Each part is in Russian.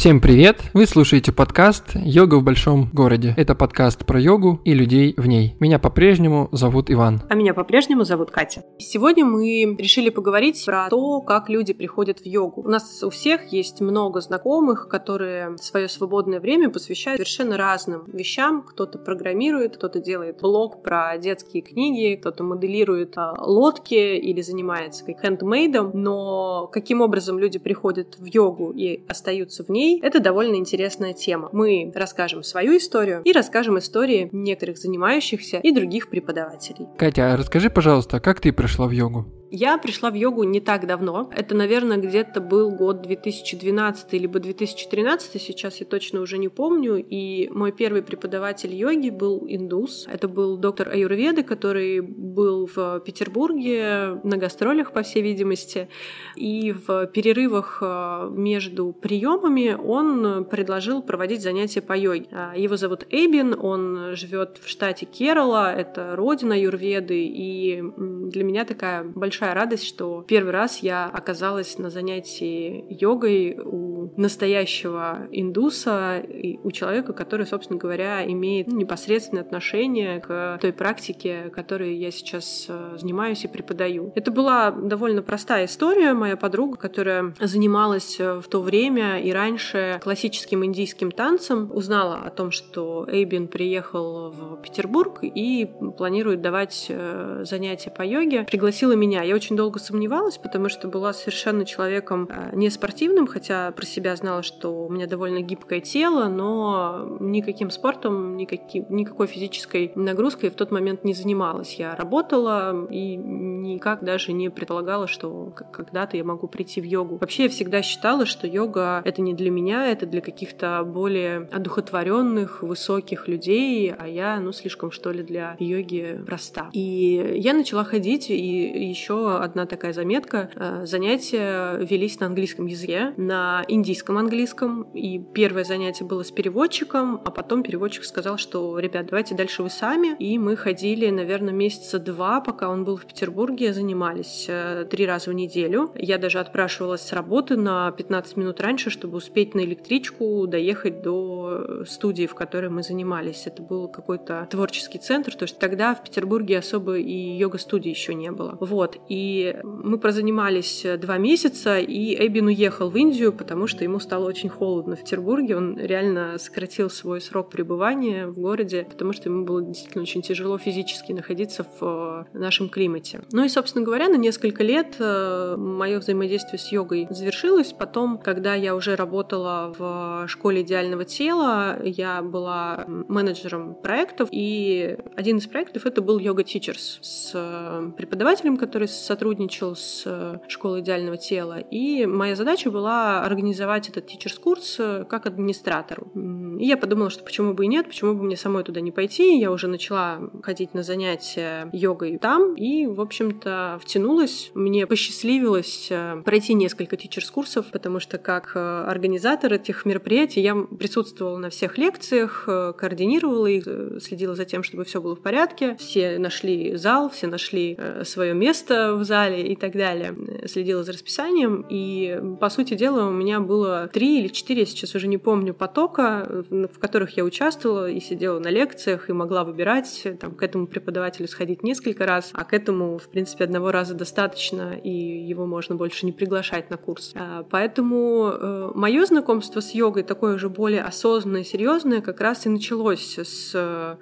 Всем привет! Вы слушаете подкаст «Йога в большом городе». Это подкаст про йогу и людей в ней. Меня по-прежнему зовут Иван. А меня по-прежнему зовут Катя. Сегодня мы решили поговорить про то, как люди приходят в йогу. У нас у всех есть много знакомых, которые свое свободное время посвящают совершенно разным вещам. Кто-то программирует, кто-то делает блог про детские книги, кто-то моделирует а, лодки или занимается хендмейдом. Но каким образом люди приходят в йогу и остаются в ней, это довольно интересная тема. Мы расскажем свою историю и расскажем истории некоторых занимающихся и других преподавателей. Катя, а расскажи, пожалуйста, как ты пришла в йогу? Я пришла в йогу не так давно. Это, наверное, где-то был год 2012 либо 2013, сейчас я точно уже не помню. И мой первый преподаватель йоги был индус. Это был доктор Аюрведы, который был в Петербурге на гастролях, по всей видимости. И в перерывах э, между приемами он предложил проводить занятия по йоге. А, его зовут Эйбин, он живет в штате Керала, это родина Аюрведы. И для меня такая большая большая радость, что первый раз я оказалась на занятии йогой у настоящего индуса, у человека, который, собственно говоря, имеет непосредственное отношение к той практике, которой я сейчас э, занимаюсь и преподаю. Это была довольно простая история. Моя подруга, которая занималась э, в то время и раньше классическим индийским танцем, узнала о том, что Эйбин приехал в Петербург и планирует давать э, занятия по йоге, пригласила меня. Я очень долго сомневалась, потому что была совершенно человеком э, не спортивным, хотя про себя знала, что у меня довольно гибкое тело, но никаким спортом, никаким, никакой физической нагрузкой в тот момент не занималась. Я работала и никак даже не предполагала, что когда-то я могу прийти в йогу. Вообще я всегда считала, что йога — это не для меня, это для каких-то более одухотворенных, высоких людей, а я, ну, слишком, что ли, для йоги проста. И я начала ходить, и еще одна такая заметка. Э, занятия велись на английском языке, на индийском английском. И первое занятие было с переводчиком, а потом переводчик сказал, что, ребят, давайте дальше вы сами. И мы ходили, наверное, месяца два, пока он был в Петербурге, занимались э, три раза в неделю. Я даже отпрашивалась с работы на 15 минут раньше, чтобы успеть на электричку доехать до студии, в которой мы занимались. Это был какой-то творческий центр, то есть тогда в Петербурге особо и йога-студии еще не было. Вот. И мы прозанимались э, два месяца, и Эбин уехал в Индию, потому что ему стало очень холодно в Петербурге. Он реально сократил свой срок пребывания в городе, потому что ему было действительно очень тяжело физически находиться в э, нашем климате. Ну и, собственно говоря, на несколько лет э, мое взаимодействие с йогой завершилось. Потом, когда я уже работала в школе идеального тела, я была менеджером проектов, и один из проектов это был йога Teachers с преподавателем, который сотрудничал с э, школой идеального тела. И моя задача была организовать этот тичерс-курс э, как администратору. И я подумала, что почему бы и нет, почему бы мне самой туда не пойти. Я уже начала ходить на занятия йогой там и, в общем-то, втянулась. Мне посчастливилось э, пройти несколько тичерс-курсов, потому что как организатор этих мероприятий я присутствовала на всех лекциях, координировала их, следила за тем, чтобы все было в порядке. Все нашли зал, все нашли свое место, в зале и так далее. Следила за расписанием, и, по сути дела, у меня было три или четыре, сейчас уже не помню, потока, в которых я участвовала и сидела на лекциях, и могла выбирать, там, к этому преподавателю сходить несколько раз, а к этому, в принципе, одного раза достаточно, и его можно больше не приглашать на курс. А, поэтому э, мое знакомство с йогой такое уже более осознанное, серьезное, как раз и началось с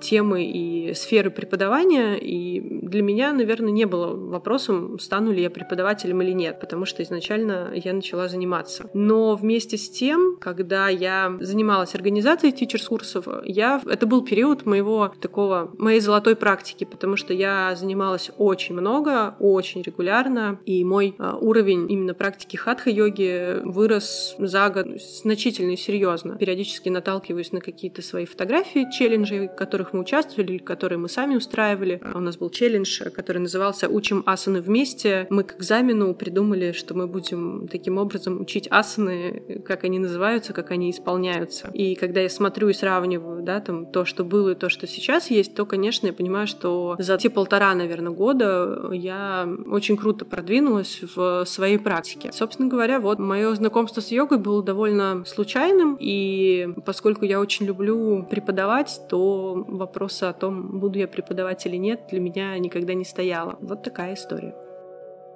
темы и сферы преподавания, и для меня, наверное, наверное, не было вопросом, стану ли я преподавателем или нет, потому что изначально я начала заниматься. Но вместе с тем, когда я занималась организацией тичерс-курсов, я... это был период моего такого, моей золотой практики, потому что я занималась очень много, очень регулярно, и мой а, уровень именно практики хатха-йоги вырос за год значительно и серьезно. Периодически наталкиваюсь на какие-то свои фотографии челленджей, которых которых мы участвовали, которые мы сами устраивали. У нас был челлендж, который назывался «Учим асаны вместе». Мы к экзамену придумали, что мы будем таким образом учить асаны, как они называются, как они исполняются. И когда я смотрю и сравниваю, да, там, то, что было и то, что сейчас есть, то, конечно, я понимаю, что за те полтора, наверное, года я очень круто продвинулась в своей практике. Собственно говоря, вот мое знакомство с йогой было довольно случайным, и поскольку я очень люблю преподавать, то вопроса о том, буду я преподавать или нет, для меня никогда не стояло. Вот такая история.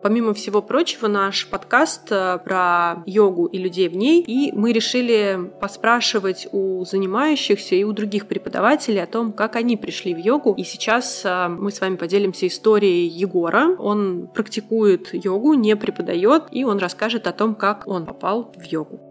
Помимо всего прочего, наш подкаст э, про йогу и людей в ней, и мы решили поспрашивать у занимающихся и у других преподавателей о том, как они пришли в йогу. И сейчас э, мы с вами поделимся историей Егора. Он практикует йогу, не преподает, и он расскажет о том, как он попал в йогу.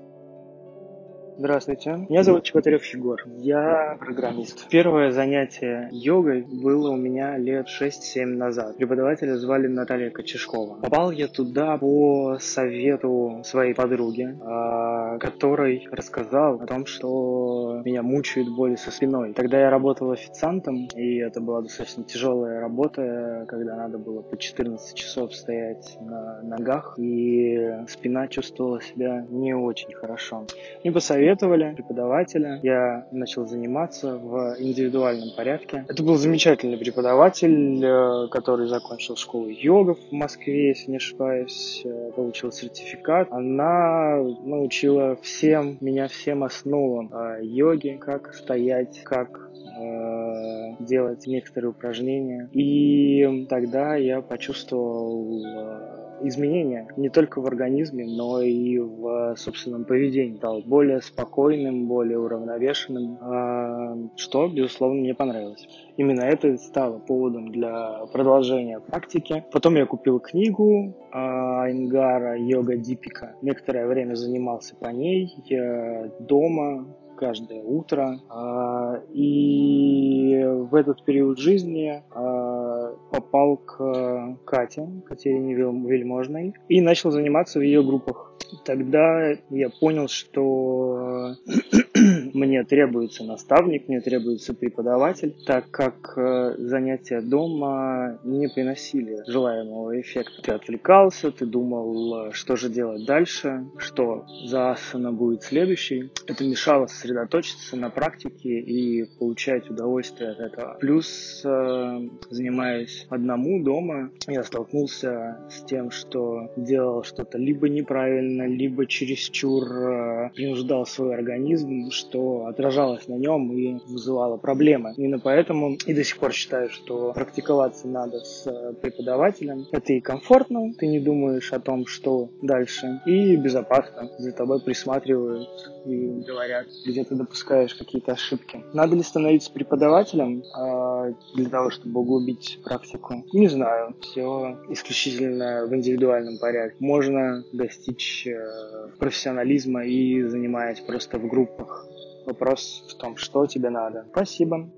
Здравствуйте, меня зовут Чеботарев Егор, я программист. Первое занятие йогой было у меня лет 6-7 назад. Преподавателя звали Наталья Кочешкова. Попал я туда по совету своей подруги, а, которой рассказал о том, что меня мучает боли со спиной. Тогда я работал официантом, и это была достаточно тяжелая работа, когда надо было по 14 часов стоять на ногах, и спина чувствовала себя не очень хорошо. Мне посоветовали посоветовали преподавателя. Я начал заниматься в индивидуальном порядке. Это был замечательный преподаватель, э, который закончил школу йогов в Москве, если не ошибаюсь, э, получил сертификат. Она научила всем, меня всем основам э, йоги, как стоять, как делать некоторые упражнения. И тогда я почувствовал изменения не только в организме, но и в собственном поведении. Стал более спокойным, более уравновешенным, а, что, безусловно, мне понравилось. Именно это стало поводом для продолжения практики. Потом я купил книгу Ингара «Йога Дипика». Некоторое время занимался по ней я дома, каждое утро. А, и в этот период жизни а, попал к Кате, Катерине Вельможной, и начал заниматься в ее группах. Тогда я понял, что мне требуется наставник, мне требуется преподаватель, так как э, занятия дома не приносили желаемого эффекта. Ты отвлекался, ты думал, э, что же делать дальше, что за асана будет следующий. Это мешало сосредоточиться на практике и получать удовольствие от этого. Плюс, э, занимаясь одному дома, я столкнулся с тем, что делал что-то либо неправильно, либо чересчур принуждал свой организм, что отражалось на нем и вызывало проблемы. Именно поэтому и до сих пор считаю, что практиковаться надо с э, преподавателем. Это и комфортно, ты не думаешь о том, что дальше, и безопасно. За тобой присматривают и говорят, где ты допускаешь какие-то ошибки. Надо ли становиться преподавателем э, для того, чтобы углубить практику? Не знаю. Все исключительно в индивидуальном порядке. Можно достичь э, профессионализма и занимаясь просто в группах. Вопрос в том, что тебе надо. Спасибо.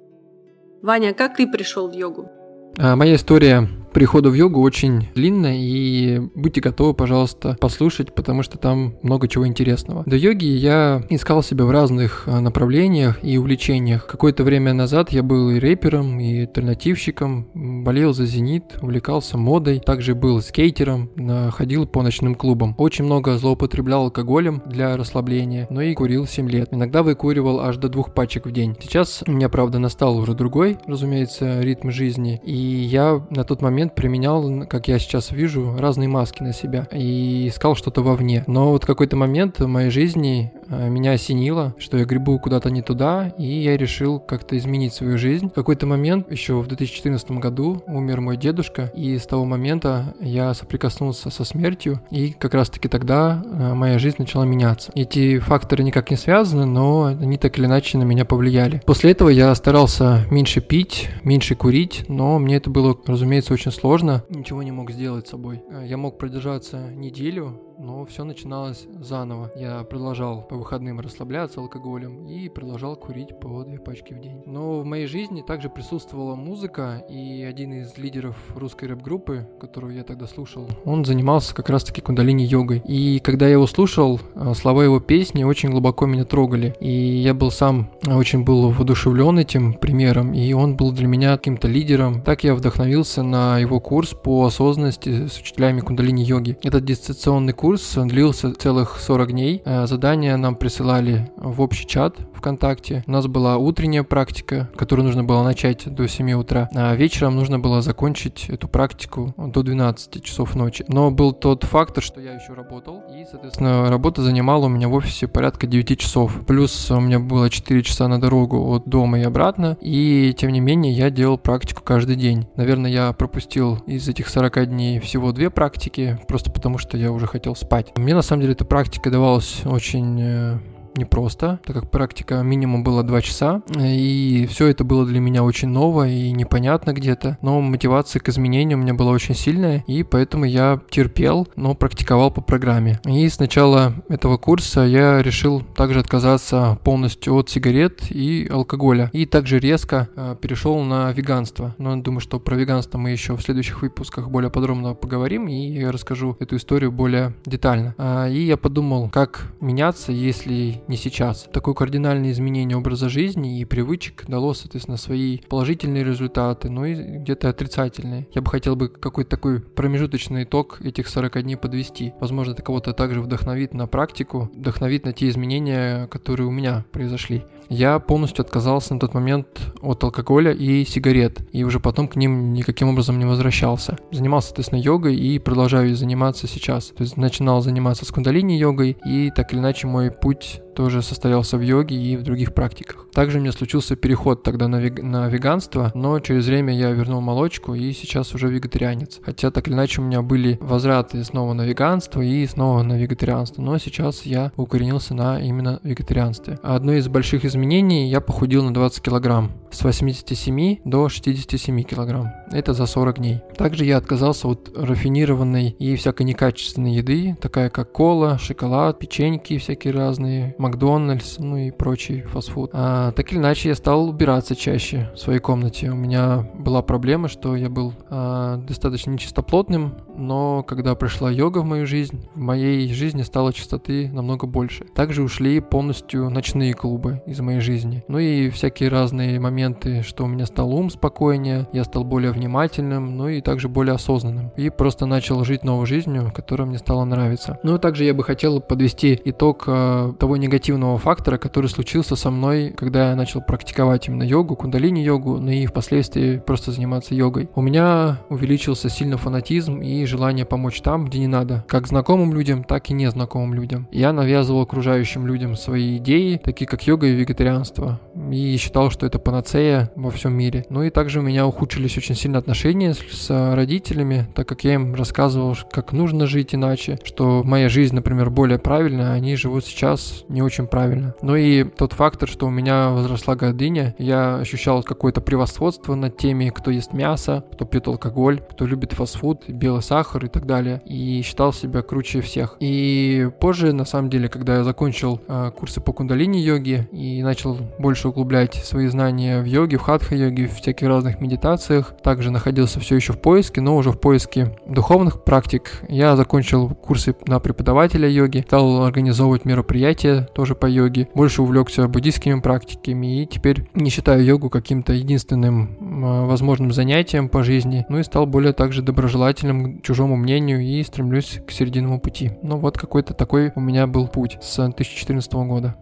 Ваня, как ты пришел в йогу? А, моя история прихода в йогу очень длинная, и будьте готовы, пожалуйста, послушать, потому что там много чего интересного. До йоги я искал себя в разных а, направлениях и увлечениях. Какое-то время назад я был и рэпером, и альтернативщиком, болел за «Зенит», увлекался модой, также был скейтером, ходил по ночным клубам. Очень много злоупотреблял алкоголем для расслабления, но и курил 7 лет. Иногда выкуривал аж до двух пачек в день. Сейчас у меня, правда, настал уже другой, разумеется, ритм жизни, и я на тот момент момент применял, как я сейчас вижу, разные маски на себя и искал что-то вовне. Но вот какой-то момент в моей жизни э, меня осенило, что я грибу куда-то не туда, и я решил как-то изменить свою жизнь. В какой-то момент, еще в 2014 году, умер мой дедушка, и с того момента я соприкоснулся со смертью, и как раз-таки тогда э, моя жизнь начала меняться. Эти факторы никак не связаны, но они так или иначе на меня повлияли. После этого я старался меньше пить, меньше курить, но мне это было, разумеется, очень сложно. Ничего не мог сделать с собой. Э, я мог продержаться неделю, но все начиналось заново. Я продолжал по выходным расслабляться алкоголем и продолжал курить по две пачки в день. Но в моей жизни также присутствовала музыка, и один из лидеров русской рэп-группы, которую я тогда слушал, он занимался как раз-таки кундалини-йогой. И когда я его слушал, э, слова его песни очень глубоко меня трогали. И я был сам очень был воодушевлен этим примером, и он был для меня каким-то лидером. Так я вдохновился на его курс по осознанности с учителями кундалини-йоги. Этот дистанционный курс длился целых 40 дней. Э, задания нам присылали в общий чат ВКонтакте. У нас была утренняя практика, которую нужно было начать до 7 утра, а вечером нужно было закончить эту практику до 12 часов ночи. Но был тот фактор, что я еще работал, и, соответственно, работа занимала у меня в офисе порядка 9 часов. Плюс у меня было 4 часа на дорогу от дома и обратно, и, тем не менее, я делал практику каждый день. Наверное, я пропустил из этих 40 дней всего две практики, просто потому что я уже хотел спать. Мне, на самом деле, эта практика давалась очень э, непросто, так как практика минимум было 2 часа, и все это было для меня очень ново и непонятно где-то, но мотивация к изменению у меня была очень сильная, и поэтому я терпел, но практиковал по программе. И с начала этого курса я решил также отказаться полностью от сигарет и алкоголя, и также резко э, перешел на веганство. Но думаю, что про веганство мы еще в следующих выпусках более подробно поговорим, и я расскажу эту историю более детально. А, и я подумал, как меняться, если не сейчас. Такое кардинальное изменение образа жизни и привычек дало, соответственно, свои положительные результаты, но и где-то отрицательные. Я бы хотел бы какой-то такой промежуточный итог этих 40 дней подвести. Возможно, это кого-то также вдохновит на практику, вдохновит на те изменения, которые у меня произошли. Я полностью отказался на тот момент от алкоголя и сигарет, и уже потом к ним никаким образом не возвращался. Занимался, соответственно, йогой и продолжаю заниматься сейчас. То есть начинал заниматься с кундалини-йогой, и так или иначе мой путь тоже состоялся в йоге и в других практиках. Также у меня случился переход тогда на, вег... на веганство, но через время я вернул молочку и сейчас уже вегетарианец. Хотя так или иначе у меня были возвраты снова на веганство и снова на вегетарианство, но сейчас я укоренился на именно вегетарианстве. Одно из больших изменений, я похудел на 20 килограмм, с 87 до 67 килограмм. Это за 40 дней. Также я отказался от рафинированной и всякой некачественной еды, такая как кола, шоколад, печеньки всякие разные, Макдональдс, ну и прочий фастфуд. А, так или иначе, я стал убираться чаще в своей комнате. У меня была проблема, что я был а, достаточно нечистоплотным, но когда пришла йога в мою жизнь, в моей жизни стало чистоты намного больше. Также ушли полностью ночные клубы из моей жизни. Ну и всякие разные моменты, что у меня стал ум спокойнее, я стал более внимательным, ну и также более осознанным. И просто начал жить новой жизнью, которая мне стала нравиться. Ну и также я бы хотел подвести итог э, того негативного фактора, который случился со мной, когда я начал практиковать именно йогу, кундалини-йогу, ну и впоследствии просто заниматься йогой. У меня увеличился сильно фанатизм и желание помочь там, где не надо, как знакомым людям, так и незнакомым людям. Я навязывал окружающим людям свои идеи, такие как йога и вегетарианство, и считал, что это панацея во всем мире. Ну и также у меня ухудшились очень сильно отношения с, с родителями, так как я им рассказывал, как нужно жить иначе, что моя жизнь, например, более правильная, а они живут сейчас не очень правильно. Ну и тот фактор, что у меня возросла гордыня, я ощущал какое-то превосходство над теми, кто ест мясо, кто пьет алкоголь, кто любит фастфуд, белый сахар и так далее, и считал себя круче всех. И позже, на самом деле, когда я закончил э, курсы по кундалини-йоге и начал больше углублять свои знания в йоге, в хатха-йоге, в всяких разных медитациях, также находился все еще в поиске, но уже в поиске духовных практик. Я закончил курсы на преподавателя йоги, стал организовывать мероприятия тоже по йоге, больше увлекся буддийскими практиками и теперь не считаю йогу каким-то единственным э, возможным занятием по жизни, ну и стал более также доброжелательным чужому мнению и стремлюсь к серединному пути. Ну вот какой-то такой у меня был путь с 2014 года.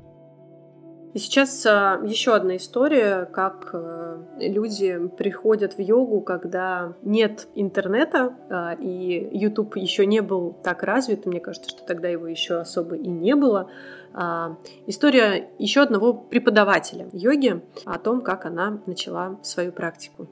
И сейчас а, еще одна история, как а, люди приходят в йогу, когда нет интернета, а, и YouTube еще не был так развит, мне кажется, что тогда его еще особо и не было. А, история еще одного преподавателя йоги о том, как она начала свою практику.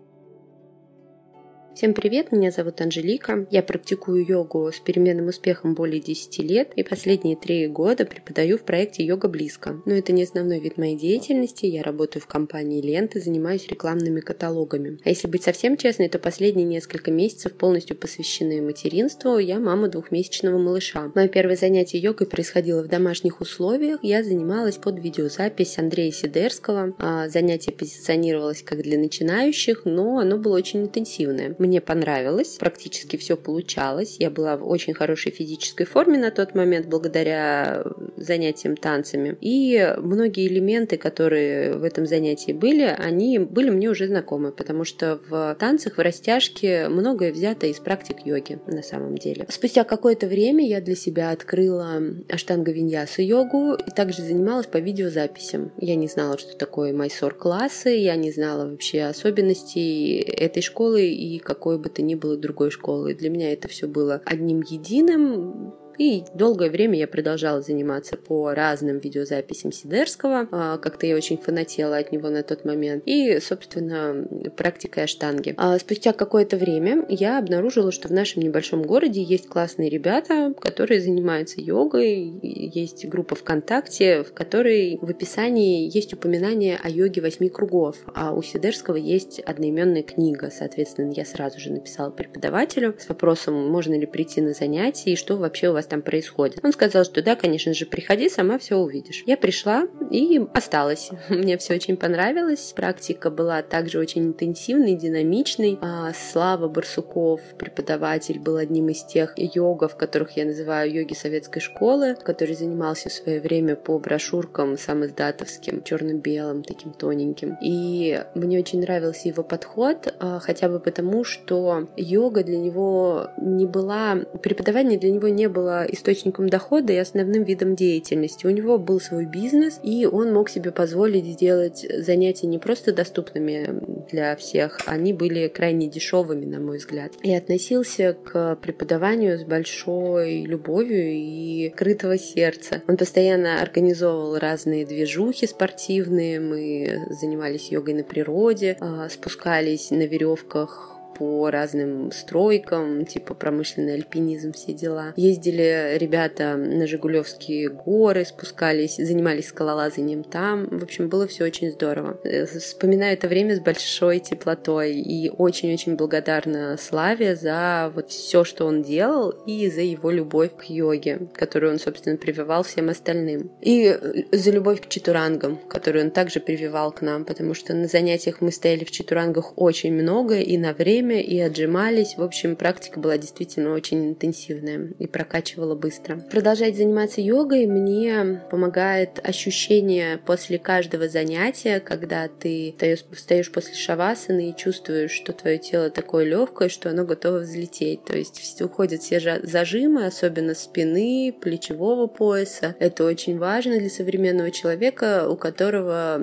Всем привет, меня зовут Анжелика. Я практикую йогу с переменным успехом более 10 лет и последние три года преподаю в проекте «Йога близко». Но это не основной вид моей деятельности. Я работаю в компании «Лента», занимаюсь рекламными каталогами. А если быть совсем честной, то последние несколько месяцев полностью посвящены материнству. Я мама двухмесячного малыша. Мое первое занятие йогой происходило в домашних условиях. Я занималась под видеозапись Андрея Сидерского. А занятие позиционировалось как для начинающих, но оно было очень интенсивное мне понравилось, практически все получалось. Я была в очень хорошей физической форме на тот момент благодаря занятиям танцами. И многие элементы, которые в этом занятии были, они были мне уже знакомы, потому что в танцах, в растяжке многое взято из практик йоги на самом деле. Спустя какое-то время я для себя открыла аштанга виньясу йогу и также занималась по видеозаписям. Я не знала, что такое майсор-классы, я не знала вообще особенностей этой школы и как какой бы то ни было другой школы. Для меня это все было одним единым. И долгое время я продолжала заниматься по разным видеозаписям Сидерского. А, как-то я очень фанатела от него на тот момент. И, собственно, практикой аштанги. А спустя какое-то время я обнаружила, что в нашем небольшом городе есть классные ребята, которые занимаются йогой. Есть группа ВКонтакте, в которой в описании есть упоминание о йоге восьми кругов. А у Сидерского есть одноименная книга. Соответственно, я сразу же написала преподавателю с вопросом, можно ли прийти на занятия и что вообще у вас там происходит. Он сказал, что да, конечно же, приходи, сама все увидишь. Я пришла и осталась. Мне все очень понравилось. Практика была также очень интенсивной, динамичной. А Слава Барсуков, преподаватель, был одним из тех йогов, которых я называю йоги советской школы, который занимался в свое время по брошюркам сам издатовским, черно-белым, таким тоненьким. И мне очень нравился его подход, а, хотя бы потому, что йога для него не была, преподавание для него не было источником дохода и основным видом деятельности. У него был свой бизнес, и он мог себе позволить сделать занятия не просто доступными для всех, они были крайне дешевыми, на мой взгляд. И относился к преподаванию с большой любовью и крытого сердца. Он постоянно организовывал разные движухи спортивные, мы занимались йогой на природе, а, спускались на веревках по разным стройкам, типа промышленный альпинизм, все дела. Ездили ребята на Жигулевские горы, спускались, занимались скалолазанием там. В общем, было все очень здорово. Э, вспоминаю это время с большой теплотой и очень-очень благодарна Славе за вот все, что он делал и за его любовь к йоге, которую он, собственно, прививал всем остальным. И э, за любовь к читурангам, которую он также прививал к нам, потому что на занятиях мы стояли в читурангах очень много и на время время и отжимались. В общем, практика была действительно очень интенсивная и прокачивала быстро. Продолжать заниматься йогой мне помогает ощущение после каждого занятия, когда ты встаешь после шавасаны и чувствуешь, что твое тело такое легкое, что оно готово взлететь. То есть уходят все зажимы, особенно спины, плечевого пояса. Это очень важно для современного человека, у которого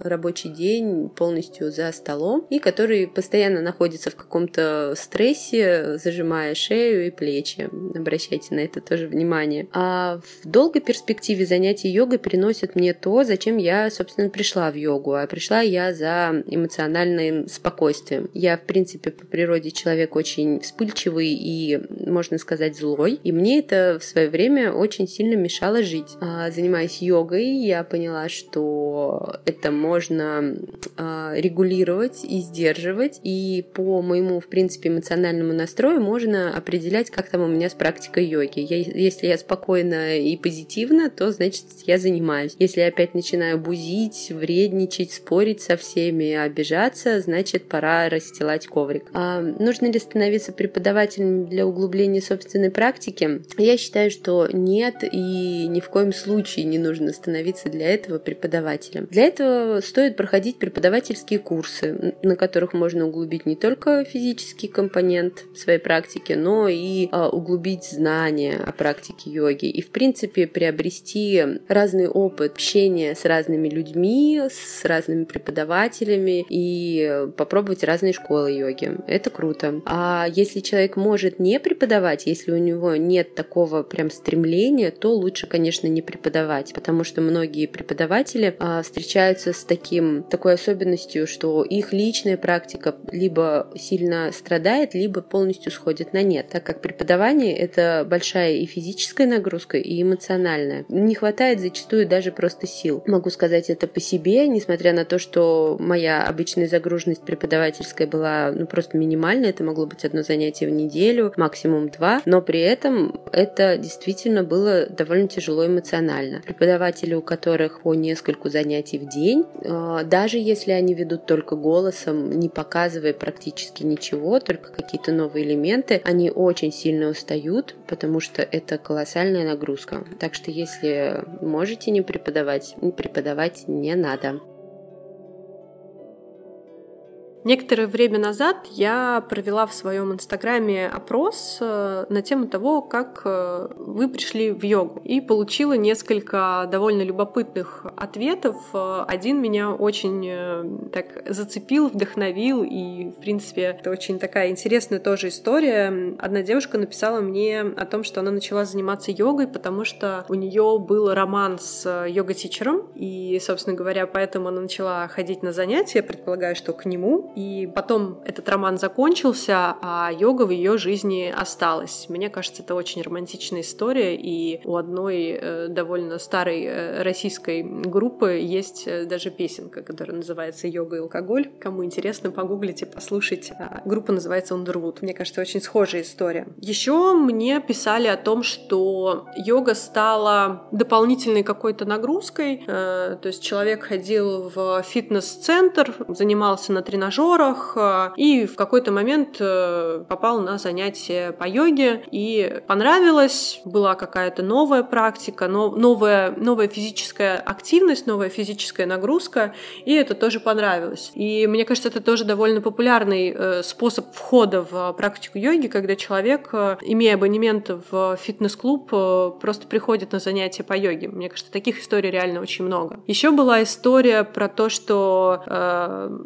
рабочий день полностью за столом и который постоянно находится в каком-то стрессе, зажимая шею и плечи. Обращайте на это тоже внимание. А в долгой перспективе занятия йогой приносят мне то, зачем я, собственно, пришла в йогу. А пришла я за эмоциональным спокойствием. Я, в принципе, по природе человек очень вспыльчивый и, можно сказать, злой. И мне это в свое время очень сильно мешало жить. А, занимаясь йогой, я поняла, что это можно а, регулировать и сдерживать. И по моему, в принципе, эмоциональному настрою можно определять, как там у меня с практикой йоги. Я, если я спокойна и позитивна, то значит я занимаюсь. Если я опять начинаю бузить, вредничать, спорить со всеми, обижаться, значит пора расстилать коврик. А нужно ли становиться преподавателем для углубления собственной практики? Я считаю, что нет и ни в коем случае не нужно становиться для этого преподавателем. Для этого стоит проходить преподавательские курсы, на которых можно углубить не только физический компонент своей практики, но и а, углубить знания о практике йоги и, в принципе, приобрести разный опыт общения с разными людьми, с разными преподавателями и попробовать разные школы йоги. Это круто. А если человек может не преподавать, если у него нет такого прям стремления, то лучше, конечно, не преподавать, потому что многие преподаватели а, встречаются с таким, такой особенностью, что их личная практика либо сильно страдает, либо полностью сходит на нет, так как преподавание — это большая и физическая нагрузка, и эмоциональная. Не хватает зачастую даже просто сил. Могу сказать это по себе, несмотря на то, что моя обычная загруженность преподавательская была ну, просто минимальная, это могло быть одно занятие в неделю, максимум два, но при этом это действительно было довольно тяжело эмоционально. Преподаватели, у которых по нескольку занятий в день, э, даже если они ведут только голосом, не показывая практически ничего, только какие-то новые элементы, они очень сильно устают, потому что это колоссальная нагрузка. Так что если можете не преподавать, преподавать не надо. Некоторое время назад я провела в своем инстаграме опрос э, на тему того, как э, вы пришли в йогу. И получила несколько довольно любопытных ответов. Один меня очень э, так зацепил, вдохновил. И, в принципе, это очень такая интересная тоже история. Одна девушка написала мне о том, что она начала заниматься йогой, потому что у нее был роман с йога-тичером. И, собственно говоря, поэтому она начала ходить на занятия, предполагаю, что к нему. И потом этот роман закончился, а йога в ее жизни осталась. Мне кажется, это очень романтичная история, и у одной э, довольно старой э, российской группы есть э, даже песенка, которая называется «Йога и алкоголь». Кому интересно, погуглите, послушайте. А, группа называется Underwood. Мне кажется, очень схожая история. Еще мне писали о том, что йога стала дополнительной какой-то нагрузкой. То есть человек ходил в фитнес-центр, занимался на тренажерах, тренажерах э, и в какой-то момент э, попал на занятие по йоге и понравилось, была какая-то новая практика, новая, новая физическая активность, новая физическая нагрузка, и это тоже понравилось. И мне кажется, это тоже довольно популярный э, способ входа в практику йоги, когда человек, имея абонемент в фитнес-клуб, просто приходит на занятия по йоге. Мне кажется, таких историй реально очень много. Еще была история про то, что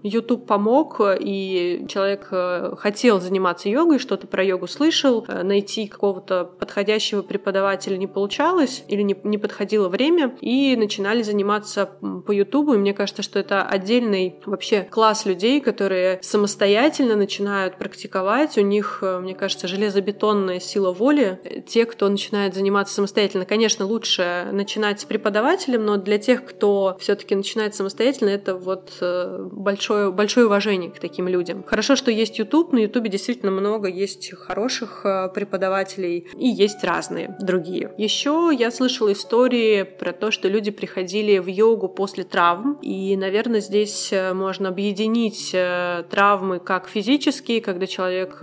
YouTube помог и человек э, хотел заниматься йогой, что-то про йогу слышал, э, найти какого-то подходящего преподавателя не получалось или не, не подходило время, и начинали заниматься по Ютубу. И мне кажется, что это отдельный вообще класс людей, которые самостоятельно начинают практиковать. У них, э, мне кажется, железобетонная сила воли. Те, кто начинает заниматься самостоятельно, конечно, лучше начинать с преподавателем, но для тех, кто все-таки начинает самостоятельно, это вот большое, большое уважение к таким людям. Хорошо, что есть YouTube, на YouTube действительно много есть хороших э, преподавателей и есть разные другие. Еще я слышала истории про то, что люди приходили в йогу после травм, и, наверное, здесь э, можно объединить э, травмы как физические, когда человек,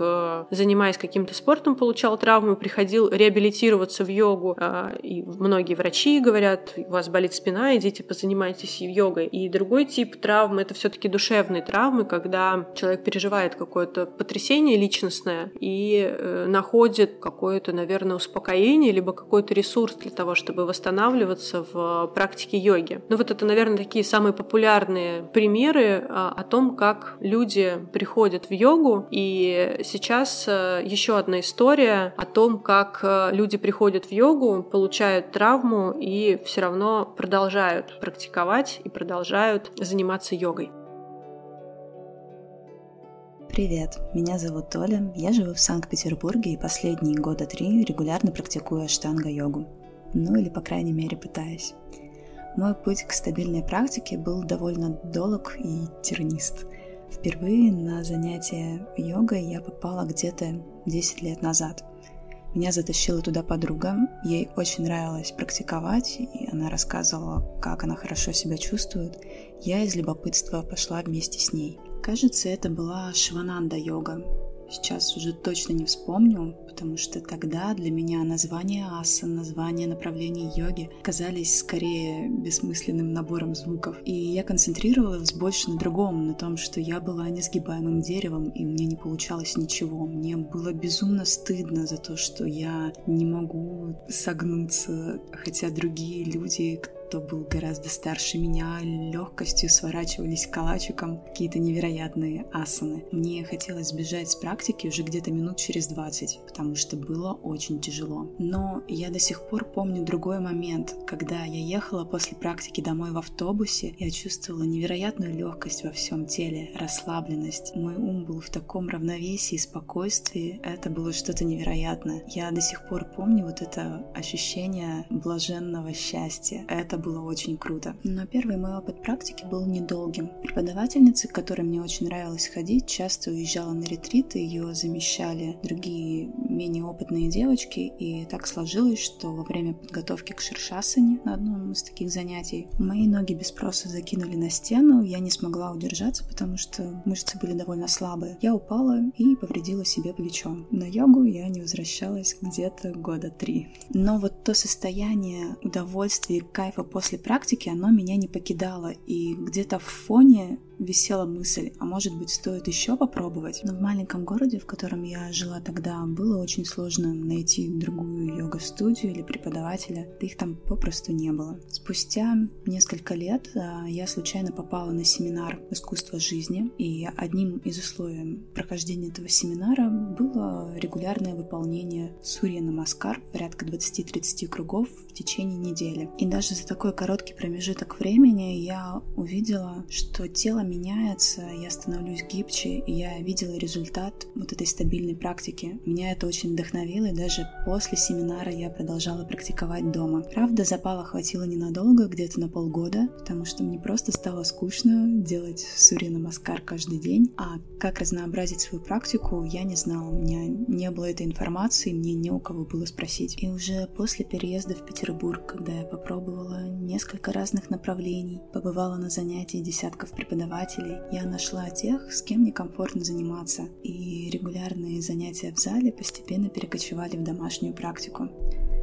занимаясь каким-то спортом, получал травму, приходил реабилитироваться в йогу, и многие врачи говорят, у вас болит спина, идите позанимайтесь йогой. И другой тип травмы — это все-таки душевные травмы, когда человек переживает какое-то потрясение личностное и э, находит какое-то, наверное, успокоение, либо какой-то ресурс для того, чтобы восстанавливаться в практике йоги. Ну вот это, наверное, такие самые популярные примеры а, о том, как люди приходят в йогу. И сейчас э, еще одна история о том, как э, люди приходят в йогу, получают травму и все равно продолжают практиковать и продолжают заниматься йогой. Привет, меня зовут Оля, я живу в Санкт-Петербурге и последние года три регулярно практикую аштанга-йогу. Ну или, по крайней мере, пытаюсь. Мой путь к стабильной практике был довольно долг и тернист. Впервые на занятия йогой я попала где-то 10 лет назад. Меня затащила туда подруга, ей очень нравилось практиковать, и она рассказывала, как она хорошо себя чувствует. Я из любопытства пошла вместе с ней. Кажется, это была Шивананда йога. Сейчас уже точно не вспомню, потому что тогда для меня название асан, название направлений йоги казались скорее бессмысленным набором звуков. И я концентрировалась больше на другом, на том, что я была несгибаемым деревом, и у меня не получалось ничего. Мне было безумно стыдно за то, что я не могу согнуться, хотя другие люди, кто был гораздо старше меня, легкостью сворачивались калачиком какие-то невероятные асаны. Мне хотелось сбежать с практики уже где-то минут через 20, потому что было очень тяжело. Но я до сих пор помню другой момент, когда я ехала после практики домой в автобусе, я чувствовала невероятную легкость во всем теле, расслабленность. Мой ум был в таком равновесии, спокойствии. Это было что-то невероятное. Я до сих пор помню вот это ощущение блаженного счастья. Это было очень круто. Но первый мой опыт практики был недолгим. Преподавательница, к которой мне очень нравилось ходить, часто уезжала на ретриты, ее замещали другие менее опытные девочки, и так сложилось, что во время подготовки к шершасане на одном из таких занятий мои ноги без спроса закинули на стену, я не смогла удержаться, потому что мышцы были довольно слабые. Я упала и повредила себе плечо. На йогу я не возвращалась где-то года три. Но вот то состояние удовольствия и кайфа после практики, оно меня не покидало. И где-то в фоне висела мысль, а может быть стоит еще попробовать. Но в маленьком городе, в котором я жила тогда, было очень сложно найти другую йога-студию или преподавателя, да их там попросту не было. Спустя несколько лет а, я случайно попала на семинар «Искусство жизни», и одним из условий прохождения этого семинара было регулярное выполнение Сурья Намаскар, порядка 20-30 кругов в течение недели. И даже за такой короткий промежуток времени я увидела, что тело меняется, я становлюсь гибче, и я видела результат вот этой стабильной практики. Меня это очень вдохновило, и даже после семинара я продолжала практиковать дома. Правда, запала хватило ненадолго, где-то на полгода, потому что мне просто стало скучно делать Сурья Намаскар каждый день, а как разнообразить свою практику, я не знала. У меня не было этой информации, мне не у кого было спросить. И уже после переезда в Петербург, когда я попробовала несколько разных направлений, побывала на занятии десятков преподавателей, преподавателей, я нашла тех, с кем мне комфортно заниматься, и регулярные занятия в зале постепенно перекочевали в домашнюю практику.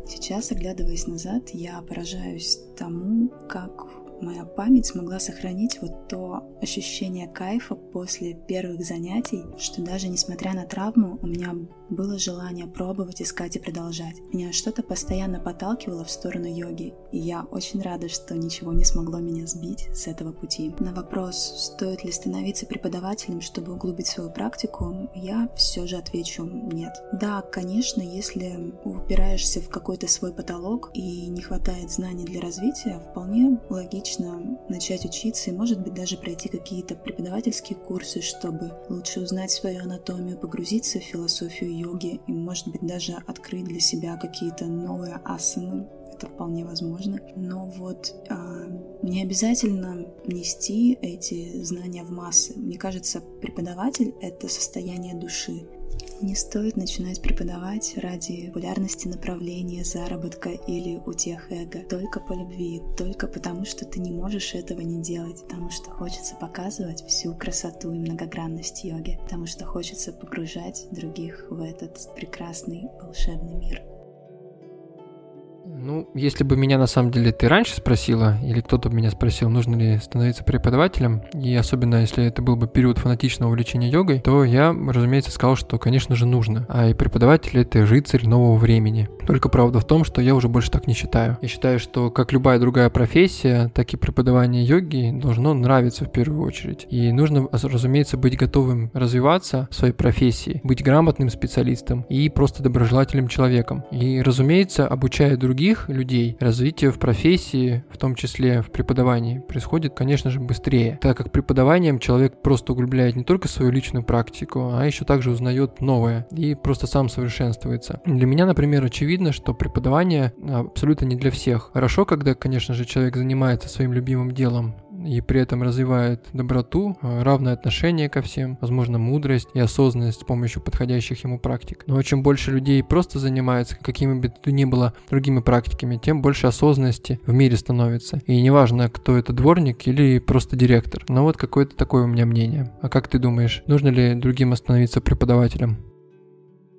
Сейчас, оглядываясь назад, я поражаюсь тому, как моя память смогла сохранить вот то ощущение кайфа после первых занятий, что даже несмотря на травму, у меня было желание пробовать, искать и продолжать. Меня что-то постоянно подталкивало в сторону йоги, и я очень рада, что ничего не смогло меня сбить с этого пути. На вопрос, стоит ли становиться преподавателем, чтобы углубить свою практику, я все же отвечу нет. Да, конечно, если упираешься в какой-то свой потолок и не хватает знаний для развития, вполне логично начать учиться и, может быть, даже пройти какие-то преподавательские курсы, чтобы лучше узнать свою анатомию, погрузиться в философию йоги и, может быть, даже открыть для себя какие-то новые асаны. Это вполне возможно. Но вот а, не обязательно нести эти знания в массы. Мне кажется, преподаватель — это состояние души. Не стоит начинать преподавать ради популярности направления, заработка или утех эго. Только по любви, только потому, что ты не можешь этого не делать, потому что хочется показывать всю красоту и многогранность йоги, потому что хочется погружать других в этот прекрасный волшебный мир. Ну, если бы меня на самом деле ты раньше спросила, или кто-то бы меня спросил, нужно ли становиться преподавателем, и особенно если это был бы период фанатичного увлечения йогой, то я, разумеется, сказал, что, конечно же, нужно. А и преподаватель — это рыцарь нового времени. Только правда в том, что я уже больше так не считаю. Я считаю, что как любая другая профессия, так и преподавание йоги должно нравиться в первую очередь. И нужно, разумеется, быть готовым развиваться в своей профессии, быть грамотным специалистом и просто доброжелательным человеком. И, разумеется, обучая других других людей развитие в профессии, в том числе в преподавании, происходит, конечно же, быстрее, так как преподаванием человек просто углубляет не только свою личную практику, а еще также узнает новое и просто сам совершенствуется. Для меня, например, очевидно, что преподавание абсолютно не для всех. Хорошо, когда, конечно же, человек занимается своим любимым делом, и при этом развивает доброту, э, равное отношение ко всем, возможно, мудрость и осознанность с помощью подходящих ему практик. Но чем больше людей просто занимаются какими бы то ни было другими практиками, тем больше осознанности в мире становится. И неважно, кто это дворник или просто директор. Но вот какое-то такое у меня мнение. А как ты думаешь, нужно ли другим остановиться преподавателем?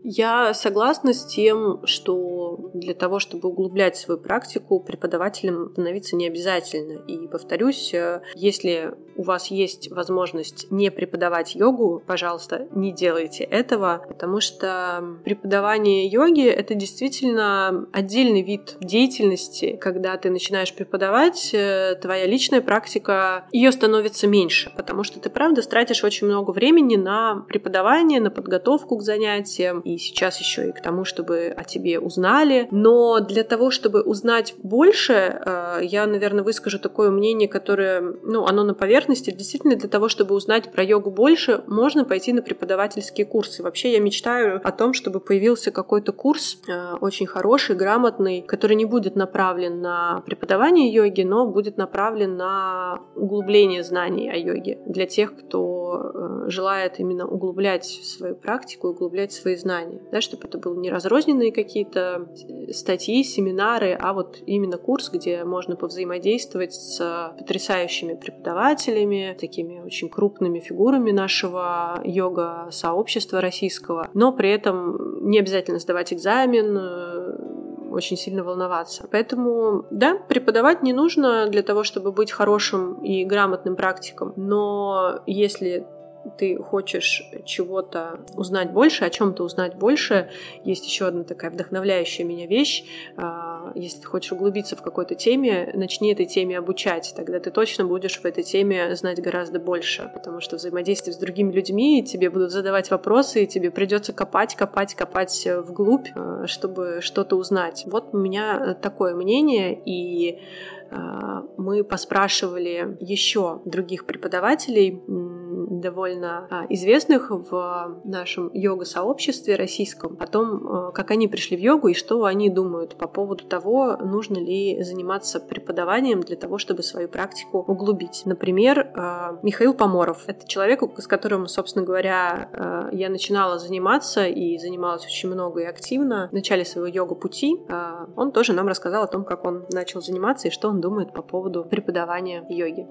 Я согласна с тем, что для того, чтобы углублять свою практику, преподавателем становиться не обязательно. И повторюсь, э, если у вас есть возможность не преподавать йогу, пожалуйста, не делайте этого, потому что преподавание йоги — это действительно отдельный вид деятельности. Когда ты начинаешь преподавать, э, твоя личная практика, ее становится меньше, потому что ты, правда, тратишь очень много времени на преподавание, на подготовку к занятиям, и сейчас еще и к тому, чтобы о тебе узнали. Но для того, чтобы узнать больше, э, я, наверное, выскажу такое мнение, которое, ну, оно на поверхности, действительно для того, чтобы узнать про йогу больше, можно пойти на преподавательские курсы. Вообще я мечтаю о том, чтобы появился какой-то курс э, очень хороший, грамотный, который не будет направлен на преподавание йоги, но будет направлен на углубление знаний о йоге для тех, кто э, желает именно углублять свою практику, углублять свои знания, да, чтобы это были не разрозненные какие-то статьи, семинары, а вот именно курс, где можно повзаимодействовать с потрясающими преподавателями, преподавателями, такими очень крупными фигурами нашего йога-сообщества российского, но при этом не обязательно сдавать экзамен, э, очень сильно волноваться. Поэтому, да, преподавать не нужно для того, чтобы быть хорошим и грамотным практиком, но если ты хочешь чего-то узнать больше, о чем-то узнать больше, есть еще одна такая вдохновляющая меня вещь. А, если ты хочешь углубиться в какой-то теме, начни этой теме обучать. Тогда ты точно будешь в этой теме знать гораздо больше, потому что взаимодействие с другими людьми, тебе будут задавать вопросы, и тебе придется копать, копать, копать вглубь, а, чтобы что-то узнать. Вот у меня такое мнение, и мы поспрашивали еще других преподавателей, довольно а, известных в нашем йога-сообществе российском, о том, а, как они пришли в йогу и что они думают по поводу того, нужно ли заниматься преподаванием для того, чтобы свою практику углубить. Например, а, Михаил Поморов. Это человек, с которым, собственно говоря, я начинала заниматься и занималась очень много и активно в начале своего йога-пути. Он тоже нам рассказал о том, как он начал заниматься и что он думает по поводу преподавания йоги.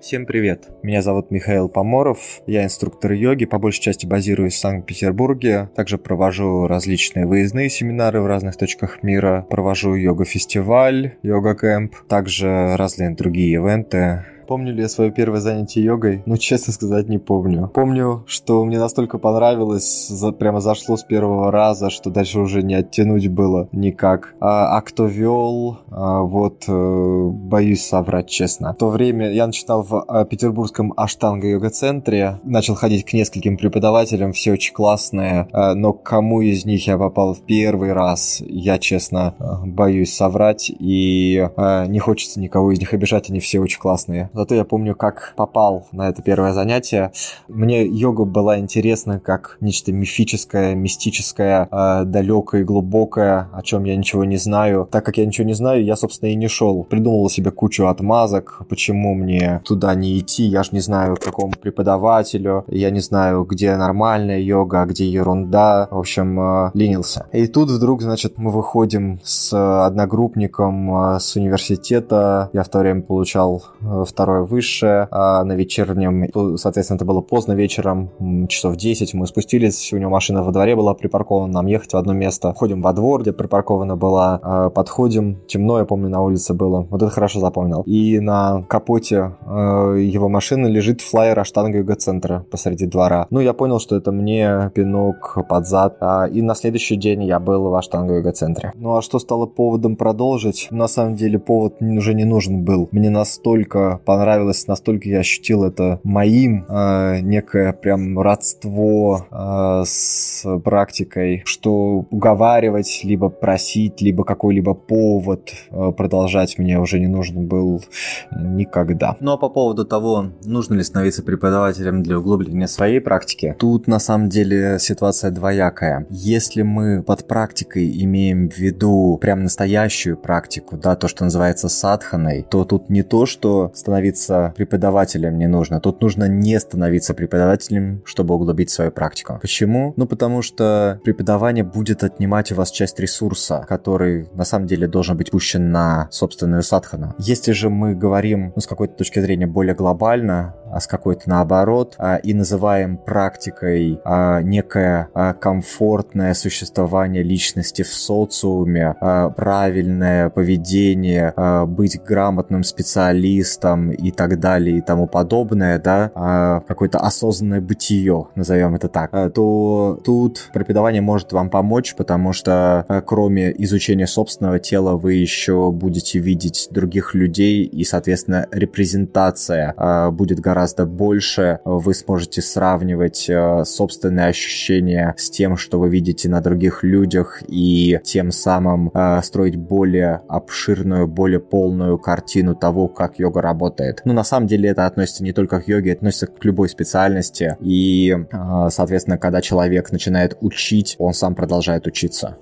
Всем привет! Меня зовут Михаил Поморов, я инструктор йоги, по большей части базируюсь в Санкт-Петербурге, также провожу различные выездные семинары в разных точках мира, провожу йога-фестиваль, йога-кэмп, также разные другие ивенты, Помню ли я свое первое занятие йогой? Ну, честно сказать, не помню. Помню, что мне настолько понравилось, за, прямо зашло с первого раза, что дальше уже не оттянуть было никак. А, а кто вел, а, вот, э, боюсь соврать, честно. В то время я начинал в а, петербургском Аштанга-йога-центре, начал ходить к нескольким преподавателям, все очень классные, а, но к кому из них я попал в первый раз, я, честно, а, боюсь соврать, и а, не хочется никого из них обижать, они все очень классные. Зато я помню, как попал на это первое занятие. Мне йога была интересна как нечто мифическое, мистическое, э, далекое и глубокое, о чем я ничего не знаю. Так как я ничего не знаю, я, собственно, и не шел. Придумывал себе кучу отмазок, почему мне туда не идти. Я же не знаю, к какому преподавателю. Я не знаю, где нормальная йога, а где ерунда. В общем, э, ленился. И тут вдруг, значит, мы выходим с одногруппником э, с университета. Я в то время получал э, второй второе высшее, а на вечернем, соответственно, это было поздно вечером, часов 10, мы спустились, у него машина во дворе была припаркована, нам ехать в одно место. Ходим во двор, где припаркована была, а, подходим, темно, я помню, на улице было, вот это хорошо запомнил. И на капоте а, его машины лежит флайер Аштанга Юго-центра посреди двора. Ну, я понял, что это мне пинок под зад, и на следующий день я был в Аштанга Юго-центре. Ну, а что стало поводом продолжить? На самом деле повод уже не нужен был. Мне настолько понравилось понравилось, настолько я ощутил это моим, э, некое прям родство э, с практикой, что уговаривать, либо просить, либо какой-либо повод э, продолжать мне уже не нужен был никогда. А по поводу того, нужно ли становиться преподавателем для углубления своей практики, тут на самом деле ситуация двоякая. Если мы под практикой имеем в виду прям настоящую практику, да, то, что называется садханой, то тут не то, что становиться становиться преподавателем не нужно. Тут нужно не становиться преподавателем, чтобы углубить свою практику. Почему? Ну, потому что преподавание будет отнимать у вас часть ресурса, который на самом деле должен быть пущен на собственную садхану. Если же мы говорим ну, с какой-то точки зрения более глобально, а с какой-то наоборот, а, и называем практикой а, некое а, комфортное существование личности в социуме, правильное поведение, быть грамотным специалистом и так далее и тому подобное, да, какое-то осознанное бытие, назовем это так, то тут преподавание может вам помочь, потому что кроме изучения собственного тела вы еще будете видеть других людей и, соответственно, репрезентация будет гораздо гораздо больше, вы сможете сравнивать э, собственные ощущения с тем, что вы видите на других людях, и тем самым э, строить более обширную, более полную картину того, как йога работает. Но на самом деле это относится не только к йоге, это относится к любой специальности, и, э, соответственно, когда человек начинает учить, он сам продолжает учиться.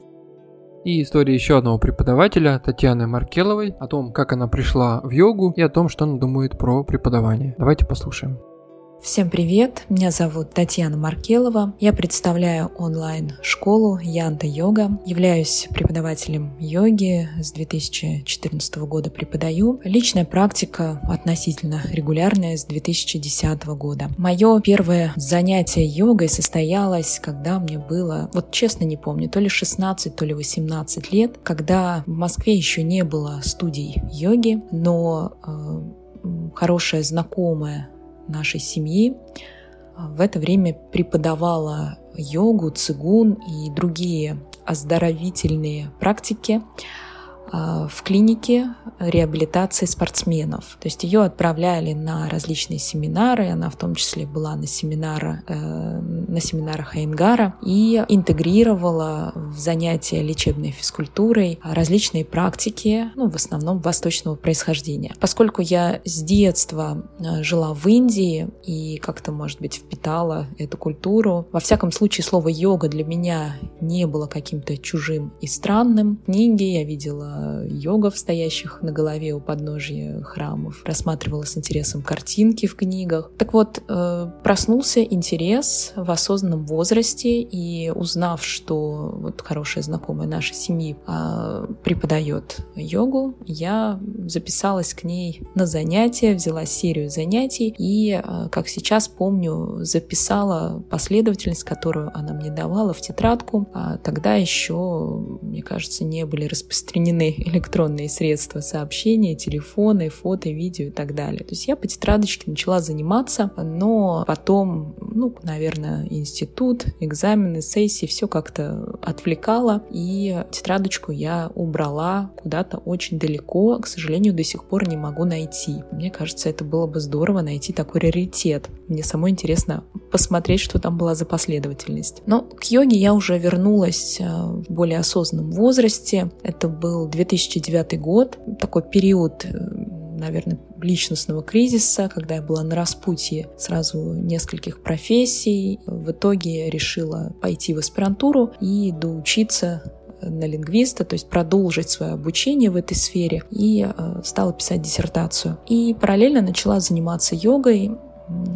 И история еще одного преподавателя, Татьяны Маркеловой, о том, как она пришла в йогу и о том, что она думает про преподавание. Давайте послушаем. Всем привет! Меня зовут Татьяна Маркелова. Я представляю онлайн-школу Янта Йога. Являюсь преподавателем йоги. С 2014 года преподаю. Личная практика относительно регулярная с 2010 года. Мое первое занятие йогой состоялось, когда мне было, вот честно не помню, то ли 16, то ли 18 лет, когда в Москве еще не было студий йоги, но э, хорошая знакомая нашей семьи в это время преподавала йогу, цигун и другие оздоровительные практики. а, в клинике реабилитации спортсменов. То есть ее отправляли на различные семинары, она в том числе была на, семинара, э, на семинарах Айнгара и интегрировала в занятия лечебной физкультурой различные практики, ну, в основном восточного происхождения. Поскольку я с детства э, жила в Индии и как-то, может быть, впитала эту культуру, во всяком случае слово йога для меня не было каким-то чужим и странным. Книги я видела йогов, стоящих на голове у подножия храмов, рассматривала с интересом картинки в книгах. Так вот, э, проснулся интерес в осознанном возрасте, и узнав, что вот хорошая знакомая нашей семьи а, преподает йогу, я записалась к ней на занятия, взяла серию занятий, и, э, как сейчас помню, записала последовательность, которую она мне давала в тетрадку. А тогда еще, мне кажется, не были распространены электронные средства сообщения, телефоны, фото, видео и так далее. То есть я по тетрадочке начала заниматься, но потом, ну, наверное, институт, экзамены, сессии, все как-то отвлекало, и тетрадочку я убрала куда-то очень далеко, к сожалению, до сих пор не могу найти. Мне кажется, это было бы здорово найти такой раритет. Мне самой интересно посмотреть, что там была за последовательность. Но к йоге я уже вернулась э, в более осознанном возрасте. Это был 2009 год, такой период э, наверное, личностного кризиса, когда я была на распутье сразу нескольких профессий. В итоге решила пойти в аспирантуру и доучиться на лингвиста, то есть продолжить свое обучение в этой сфере и э, стала писать диссертацию. И параллельно начала заниматься йогой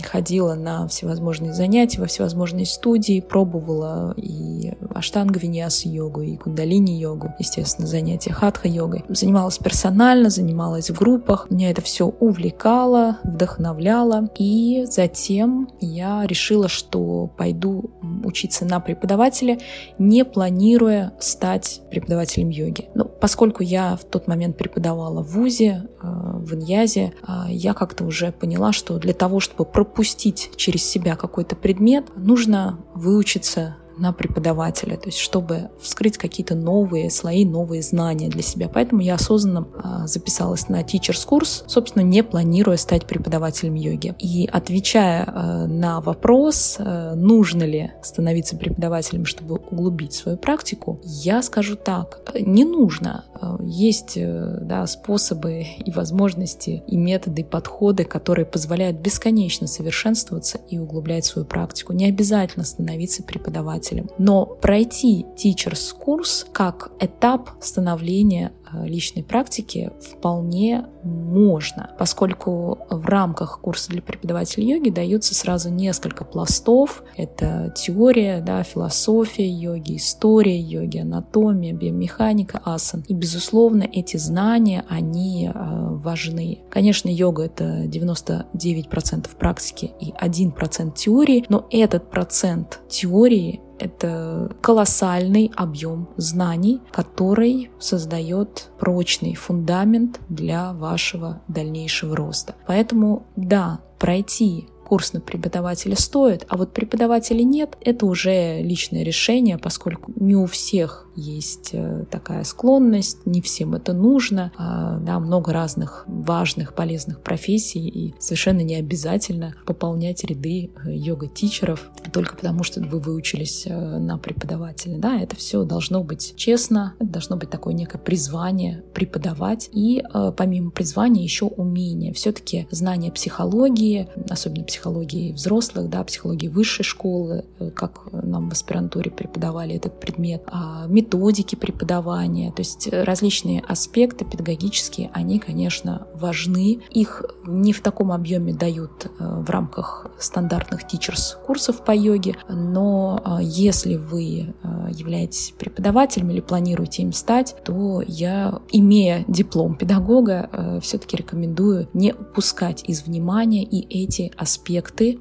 ходила на всевозможные занятия, во всевозможные студии, пробовала и аштанга виньяс йогу, и кундалини йогу, естественно, занятия хатха йогой. Занималась персонально, занималась в группах. Меня это все увлекало, вдохновляло. И затем я решила, что пойду учиться на преподавателя, не планируя стать преподавателем йоги. Но поскольку я в тот момент преподавала в ВУЗе, в Иньязе, э, я как-то уже поняла, что для того, чтобы пропустить через себя какой-то предмет, нужно выучиться на преподавателя, то есть чтобы вскрыть какие-то новые слои, новые знания для себя. Поэтому я осознанно а, записалась на teachers курс, собственно, не планируя стать преподавателем йоги. И отвечая на вопрос, нужно ли становиться преподавателем, чтобы углубить свою практику, я скажу так, не нужно. Есть э, да, способы и возможности, и методы, и подходы, которые позволяют бесконечно совершенствоваться и углублять свою практику. Не обязательно становиться преподавателем. Но пройти teachers курс как этап становления э, личной практики вполне можно, поскольку в рамках курса для преподавателя йоги даются сразу несколько пластов. Это теория, да, философия йоги, история йоги, анатомия, биомеханика, асан. И, безусловно, эти знания, они э, важны. Конечно, йога — это 99% практики и 1% теории, но этот процент теории это колоссальный объем знаний, который создает прочный фундамент для вашего дальнейшего роста. Поэтому да, пройти курс на преподавателя стоит, а вот преподавателей нет, это уже личное решение, поскольку не у всех есть э, такая склонность, не всем это нужно, а, да, много разных важных, полезных профессий, и совершенно не обязательно пополнять ряды э, йога-тичеров только потому, что вы выучились э, на преподавателя. Да, это все должно быть честно, должно быть такое некое призвание преподавать, и помимо призвания еще умение. Все-таки знание психологии, особенно психологии взрослых, да, психологии высшей школы, как нам в аспирантуре преподавали этот предмет, а методики преподавания, то есть различные аспекты педагогические, они, конечно, важны. Их не в таком объеме дают э, в рамках стандартных teachers курсов по йоге, но э, если вы э, являетесь преподавателем или планируете им стать, то я, имея диплом педагога, все-таки рекомендую не упускать из внимания и эти аспекты,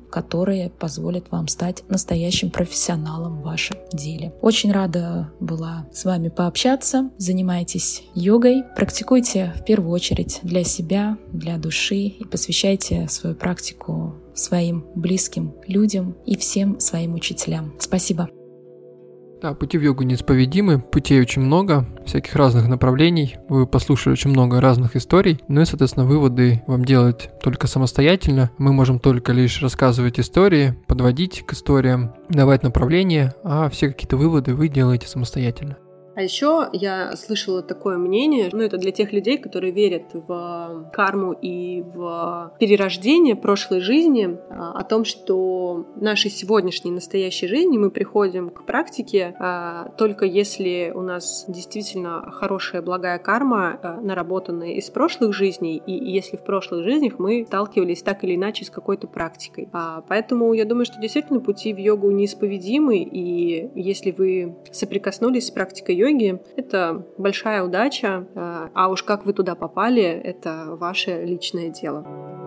которые позволят вам стать настоящим профессионалом в вашем деле. Очень рада была с вами пообщаться. Занимайтесь йогой, практикуйте в первую очередь для себя, для души и посвящайте свою практику своим близким людям и всем своим учителям. Спасибо. Да, пути в йогу неисповедимы, путей очень много, всяких разных направлений. Вы послушали очень много разных историй, ну и, соответственно, выводы вам делать только самостоятельно. Мы можем только лишь рассказывать истории, подводить к историям, давать направления, а все какие-то выводы вы делаете самостоятельно. А еще я слышала такое мнение, ну это для тех людей, которые верят в карму и в перерождение прошлой жизни, а, о том, что нашей сегодняшней настоящей жизни мы приходим к практике а, только если у нас действительно хорошая благая карма, а, наработанная из прошлых жизней, и если в прошлых жизнях мы сталкивались так или иначе с какой-то практикой. Поэтому я думаю, что действительно пути в йогу неисповедимы, и если вы соприкоснулись с практикой йоги — это большая удача, а уж как вы туда попали — это ваше личное дело.